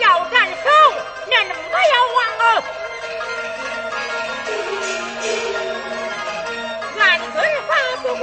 要斩首，人不要忘了。俺法不顾。